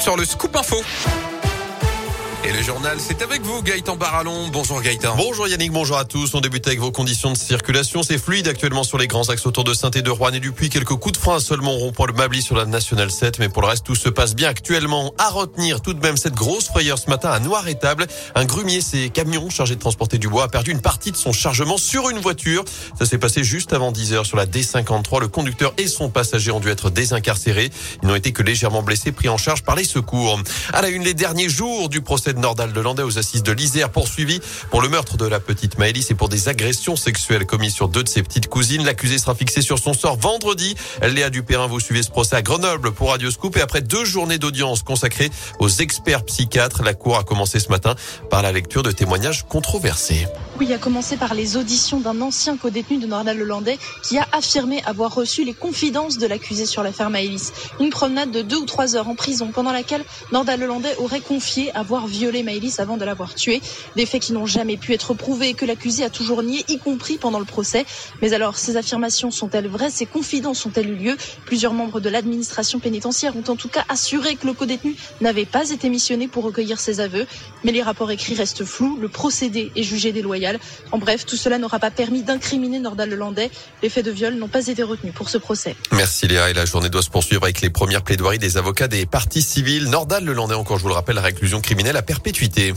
sur le Scoop Info. Et le journal, c'est avec vous, Gaëtan Barallon. Bonjour Gaëtan. Bonjour Yannick, bonjour à tous. On débute avec vos conditions de circulation. C'est fluide actuellement sur les grands axes autour de saint et de Rouen et du Puy. Quelques coups de frein seulement au rond-point le Mabli sur la Nationale 7. Mais pour le reste, tout se passe bien actuellement. À retenir tout de même cette grosse frayeur ce matin à Noir-Étable. Un grumier, ses camions chargés de transporter du bois, a perdu une partie de son chargement sur une voiture. Ça s'est passé juste avant 10 heures sur la D53. Le conducteur et son passager ont dû être désincarcérés. Ils n'ont été que légèrement blessés, pris en charge par les secours. À la une, les derniers jours du procès de Nordal de Landais aux assises de l'Isère poursuivi pour le meurtre de la petite Maëlys et pour des agressions sexuelles commises sur deux de ses petites cousines. L'accusé sera fixé sur son sort vendredi. Léa Dupérin, vous suivez ce procès à Grenoble pour Radio Scoop et après deux journées d'audience consacrées aux experts psychiatres, la cour a commencé ce matin par la lecture de témoignages controversés. Oui, a commencé par les auditions d'un ancien co-détenu de Nordal-Lelandais qui a affirmé avoir reçu les confidences de l'accusé sur l'affaire Maëlys. Une promenade de deux ou trois heures en prison pendant laquelle Nordal-Lelandais aurait confié avoir violé Maëlys avant de l'avoir tué. Des faits qui n'ont jamais pu être prouvés et que l'accusé a toujours nié, y compris pendant le procès. Mais alors, ces affirmations sont-elles vraies? Ces confidences ont-elles eu lieu? Plusieurs membres de l'administration pénitentiaire ont en tout cas assuré que le co-détenu n'avait pas été missionné pour recueillir ses aveux. Mais les rapports écrits restent flous. Le procédé est jugé déloyal. En bref, tout cela n'aura pas permis d'incriminer Nordal Lelandais. Les faits de viol n'ont pas été retenus pour ce procès. Merci Léa. Et la journée doit se poursuivre avec les premières plaidoiries des avocats des parties civiles. Nordal Lelandais, encore je vous le rappelle, la réclusion criminelle à perpétuité.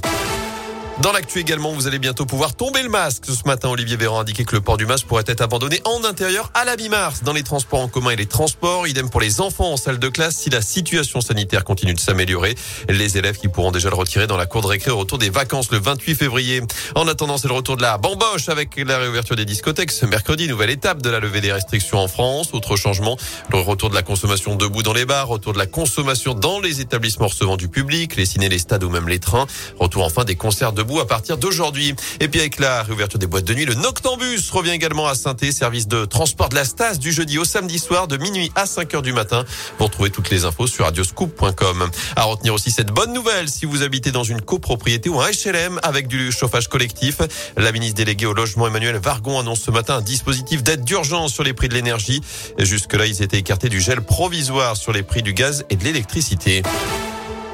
Dans l'actu également, vous allez bientôt pouvoir tomber le masque. Ce matin, Olivier Véran a indiqué que le port du masque pourrait être abandonné en intérieur à la mi-mars dans les transports en commun et les transports. Idem pour les enfants en salle de classe si la situation sanitaire continue de s'améliorer. Les élèves qui pourront déjà le retirer dans la cour de récré au retour des vacances le 28 février. En attendant, c'est le retour de la bamboche avec la réouverture des discothèques ce mercredi. Nouvelle étape de la levée des restrictions en France. Autre changement, le retour de la consommation debout dans les bars, retour de la consommation dans les établissements recevant du public, les ciné, les stades ou même les trains. Retour enfin des concerts debout à partir d'aujourd'hui. Et puis avec la réouverture des boîtes de nuit, le Noctambus revient également à saint service de transport de la Stas du jeudi au samedi soir de minuit à 5 heures du matin. Pour trouver toutes les infos sur radioscoop.com. À retenir aussi cette bonne nouvelle si vous habitez dans une copropriété ou un HLM avec du chauffage collectif. La ministre déléguée au logement Emmanuel Vargon annonce ce matin un dispositif d'aide d'urgence sur les prix de l'énergie. Jusque-là, ils étaient écartés du gel provisoire sur les prix du gaz et de l'électricité.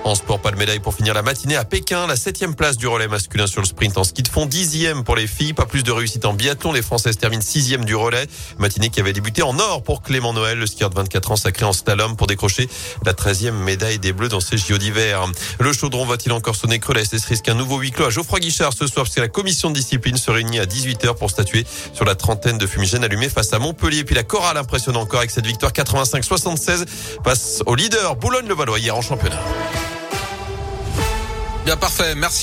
En sport, pas de médaille pour finir la matinée à Pékin. La septième place du relais masculin sur le sprint en ski de fond. Dixième pour les filles. Pas plus de réussite en biathlon. Les Françaises terminent sixième du relais. Matinée qui avait débuté en or pour Clément Noël, le skieur de 24 ans sacré en slalom pour décrocher la treizième médaille des Bleus dans ces JO d'hiver. Le chaudron va-t-il encore sonner creux? La SS risque un nouveau huis clos à Geoffroy Guichard ce soir parce que la commission de discipline se réunit à 18h pour statuer sur la trentaine de fumigènes allumés face à Montpellier. Puis la chorale impressionne encore avec cette victoire 85-76 passe au leader Boulogne-le-Valois hier en championnat. Bien parfait, merci.